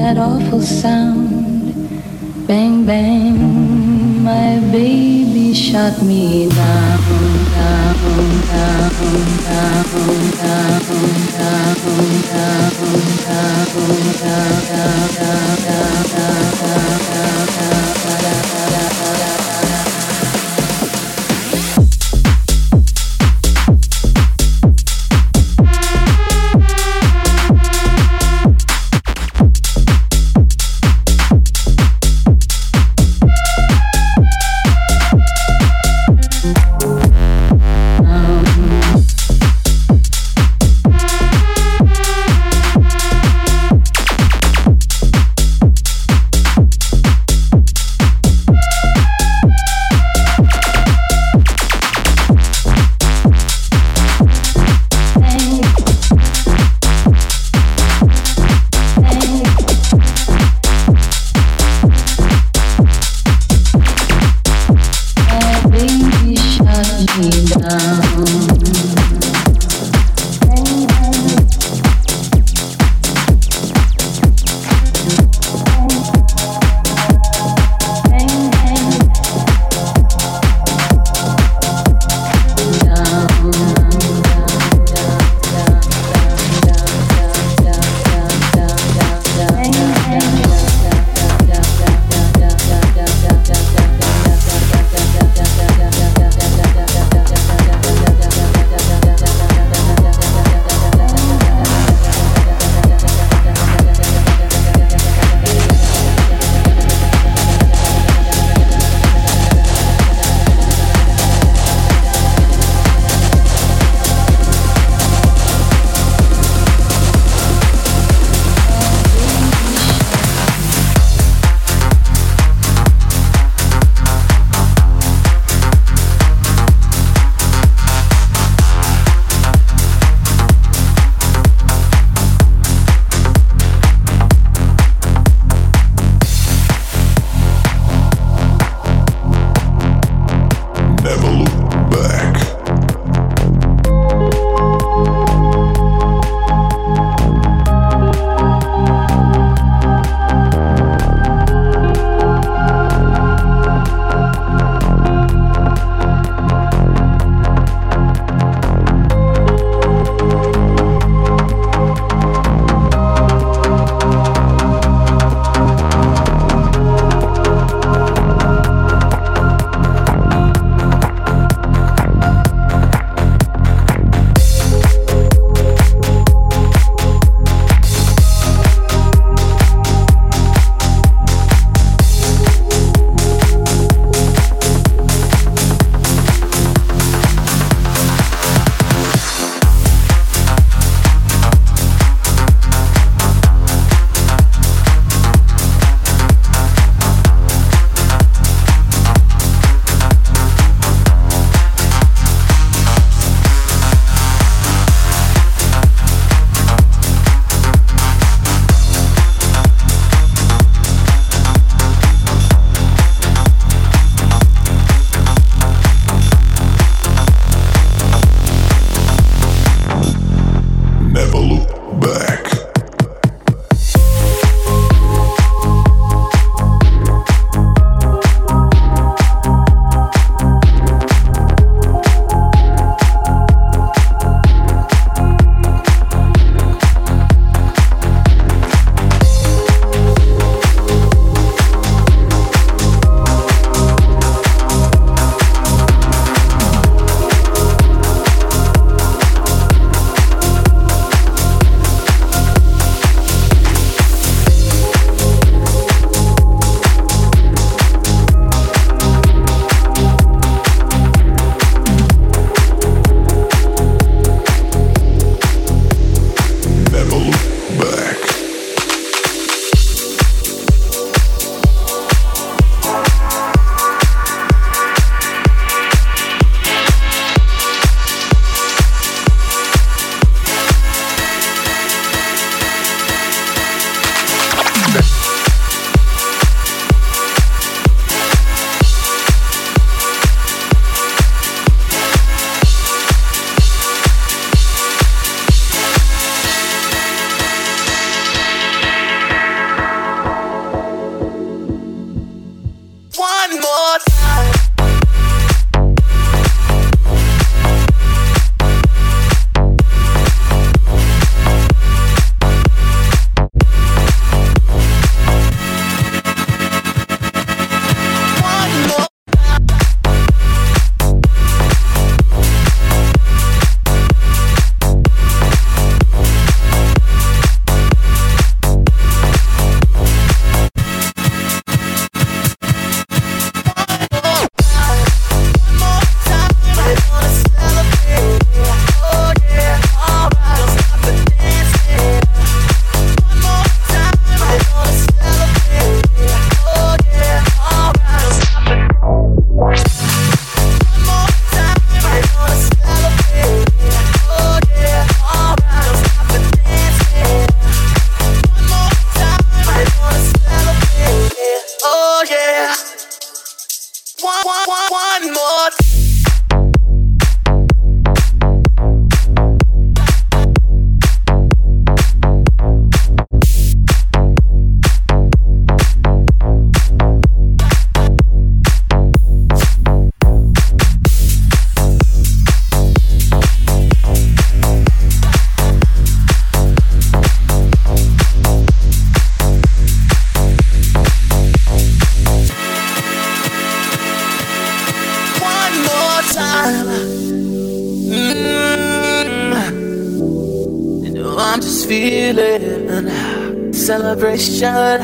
That awful sound. Bang, bang. My baby shot me down, down, down, down, down, down, down, down, down, down, down, I'm celebration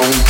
on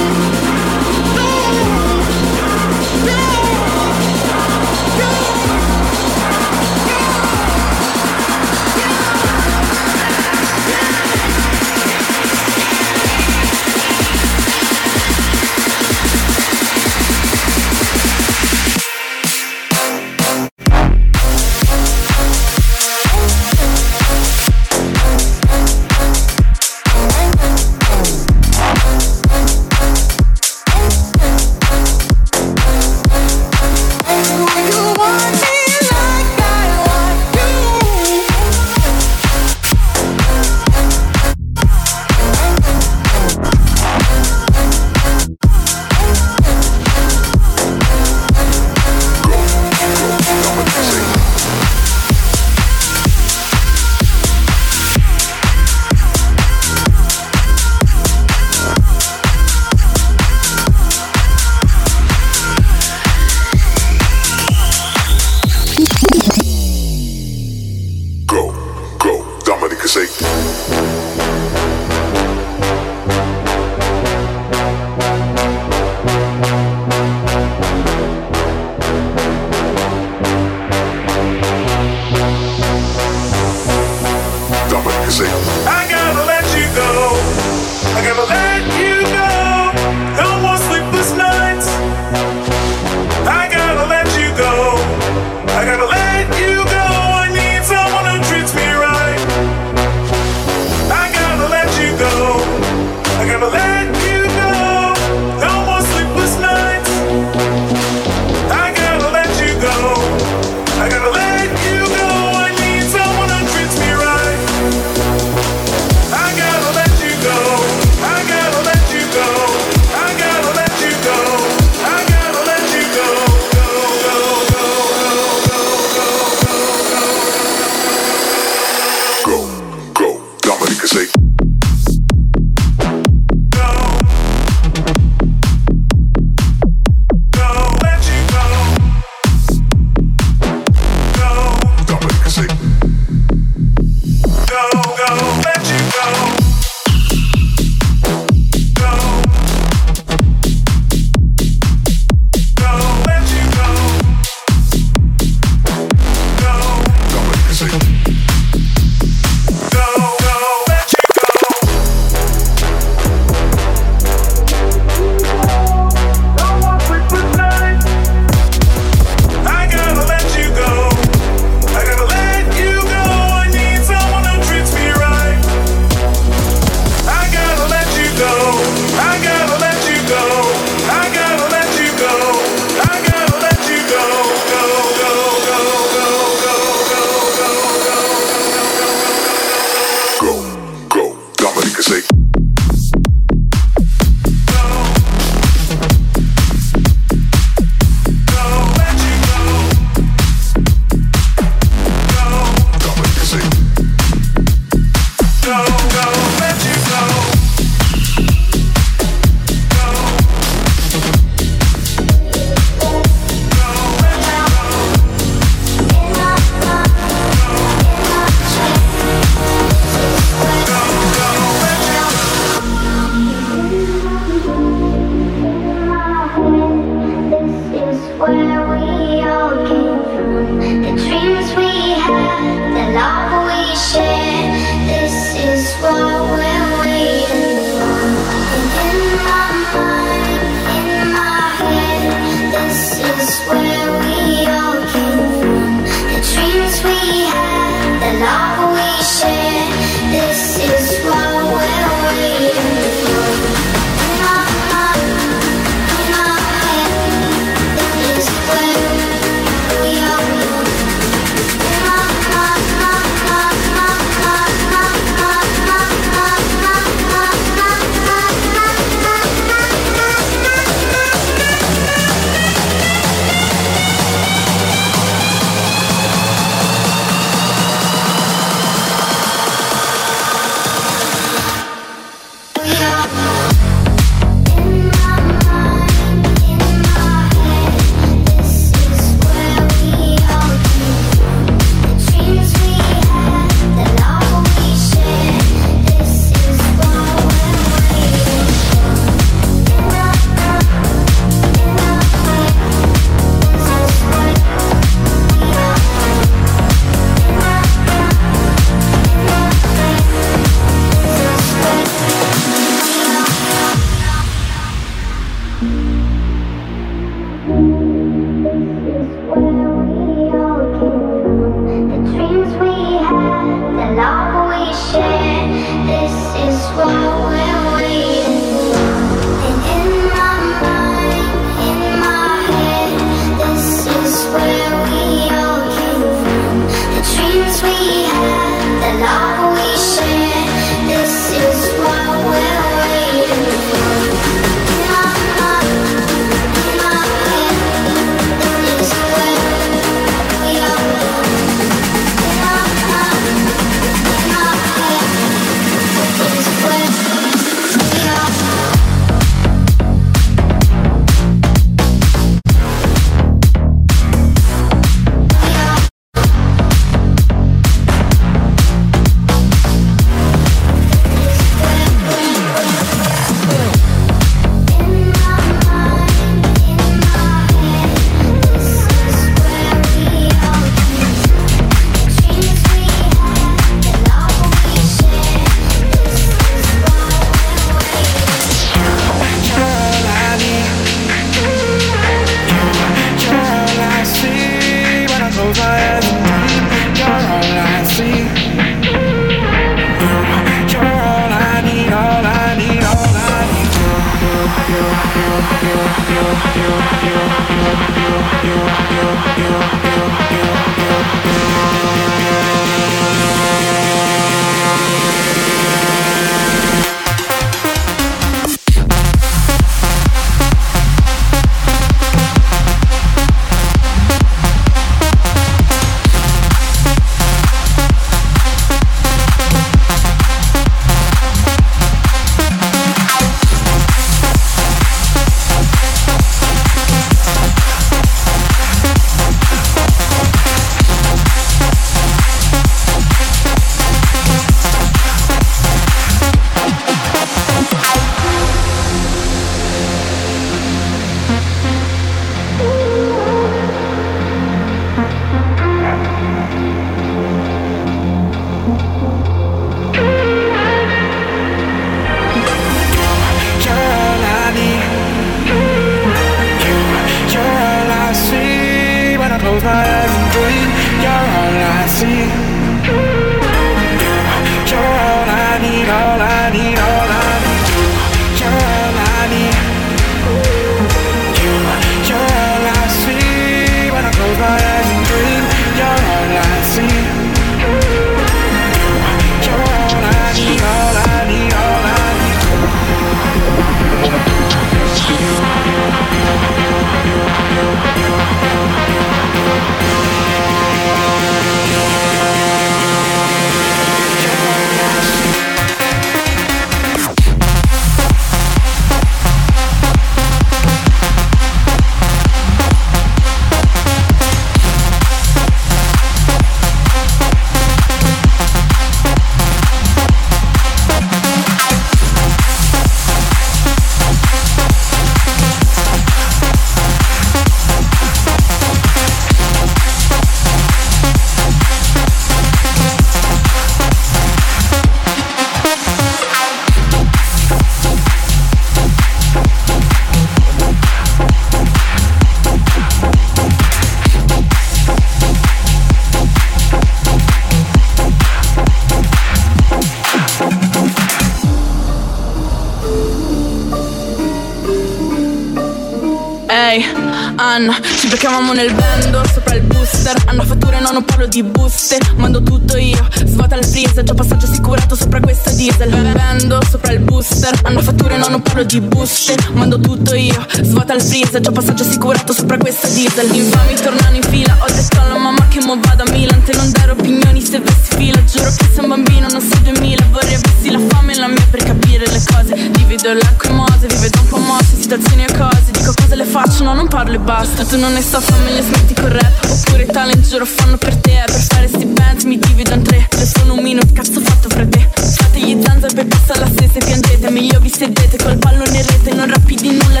Becchiavamo nel vendo, sopra il booster. Hanno fatture, no, non parlo di buste. Mando tutto io, svuota il freezer. C'ho passaggio assicurato sopra questa diesel. Vendo, sopra il booster. Hanno fatture, no, non parlo di buste. Mando tutto io, svuota il freezer. C'ho passaggio assicurato sopra questa diesel. Infami tornano in fila. Ho detto alla mamma che mo vado a Milan. Te non dare opinioni se vessi fila Giuro che sei un bambino, non sei 2000 Vorrei avessi la fame e la mia per capire le cose. Divido l'acqua e mose, da un po' mosse Situazioni e cose, dico cosa le faccio No, non parlo e basta. Tu non ne sto famiglia, smetti con rap. Oppure talent giuro fanno per te. Per fare sti band mi divido in tre. Se sono un minuto, cazzo fatto fra te Fate gli zanzar per passa la stessa e piangete Meglio vi sedete col pallone in rete. Non rappi di nulla,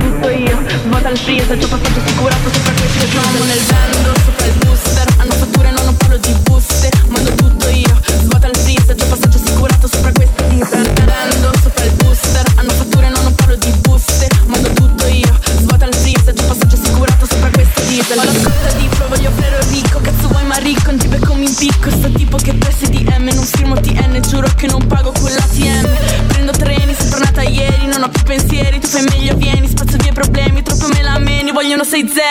tutto io, vado al freezer C'ho passato assicurato sopra questo Siamo nel vendo, sopra il booster. Hanno fatture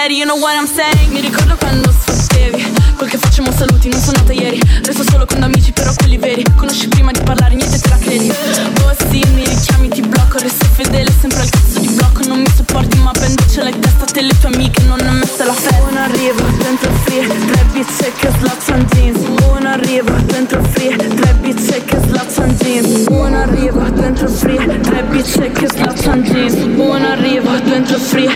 sei zeri, you know what I'm saying? Mi ricordo quando sfottevi Quel che facciamo saluti, non sono nata ieri. Resto solo con amici, però quelli veri. Conosci prima di parlare, niente te la credi. Oh sì, mi richiami, ti blocco. Resto fedele, sempre al cazzo di blocco. Non mi sopporti, ma prendo ce testa Te le tue amiche, non ho messo la festa. Uno arrivo, dentro free Tre bitch che on jeans. Uno arrivo, dentro free Tre bitch che on jeans. Uno arrivo, dentro free Tre bitch che on jeans. Uno arrivo, dentro free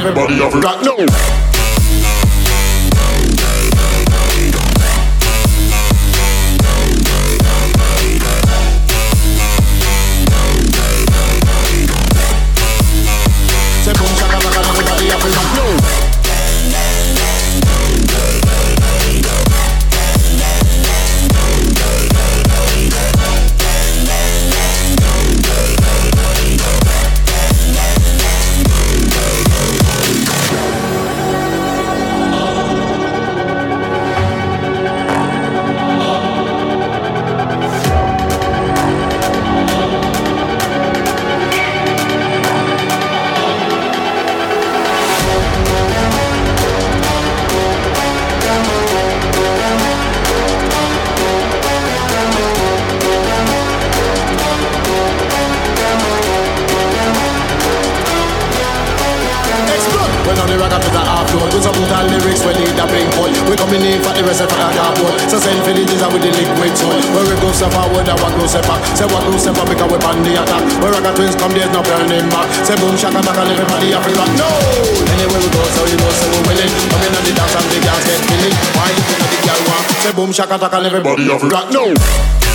Everybody over Got no! boom shaka taka everybody have rock No.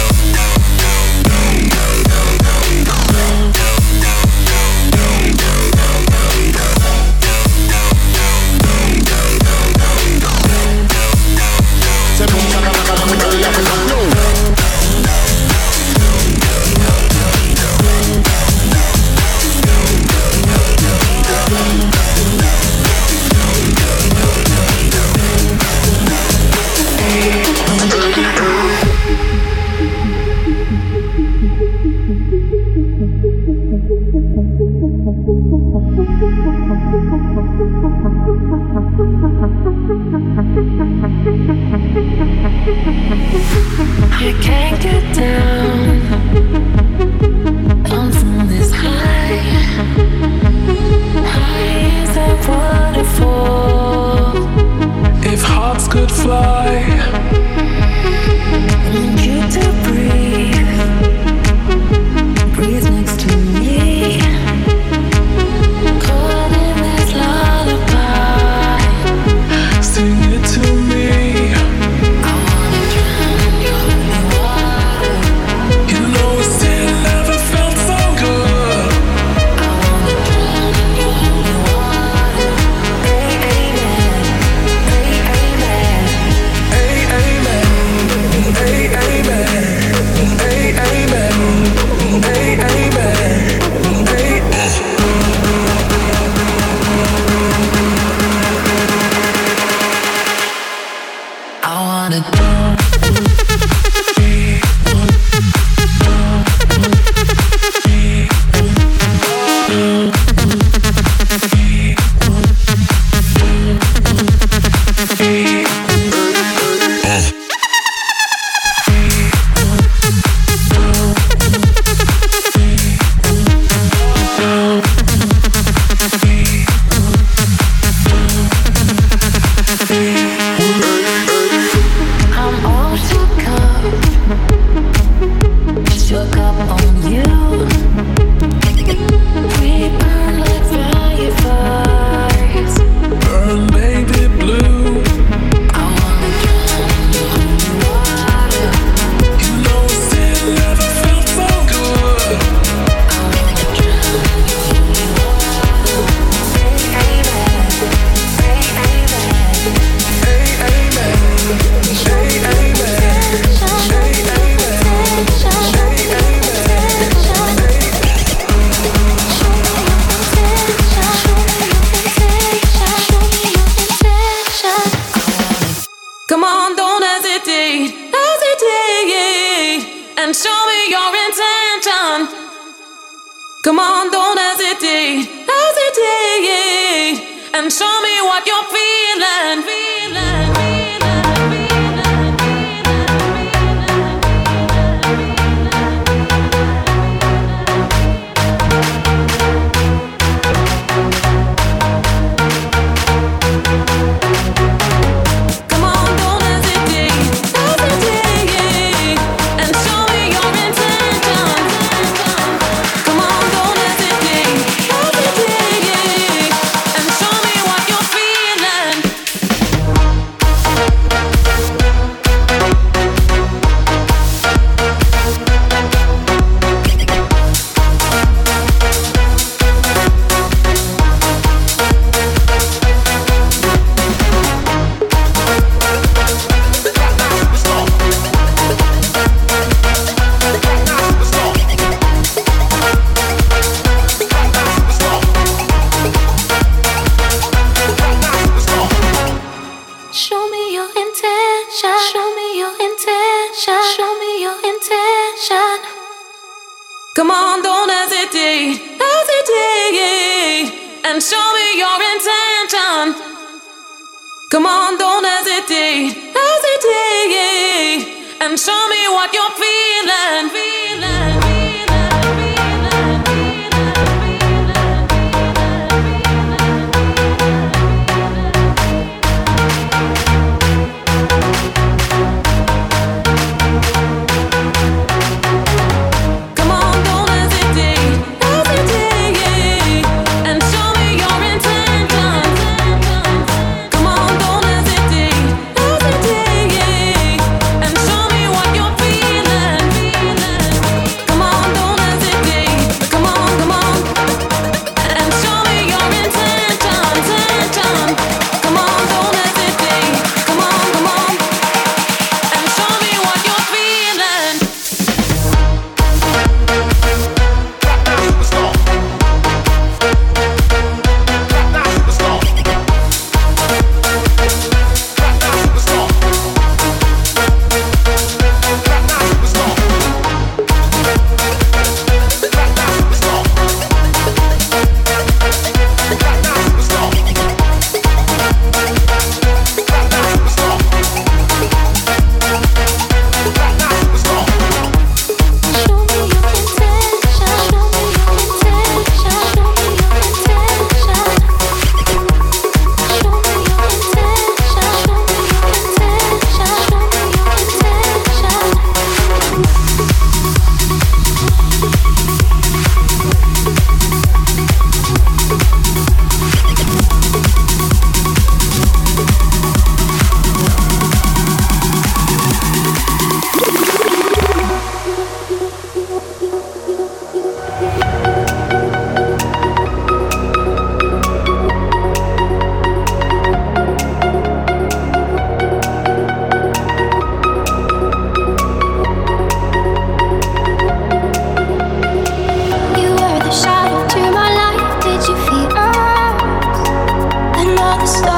stop.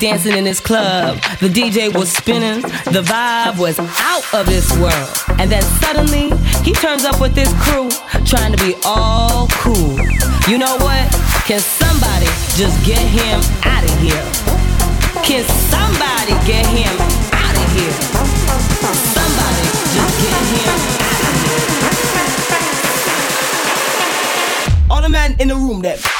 Dancing in this club. The DJ was spinning, the vibe was out of this world. And then suddenly, he turns up with his crew, trying to be all cool. You know what? Can somebody just get him out of here? Can somebody get him out of here? Somebody just get him out of here. All the men in the room that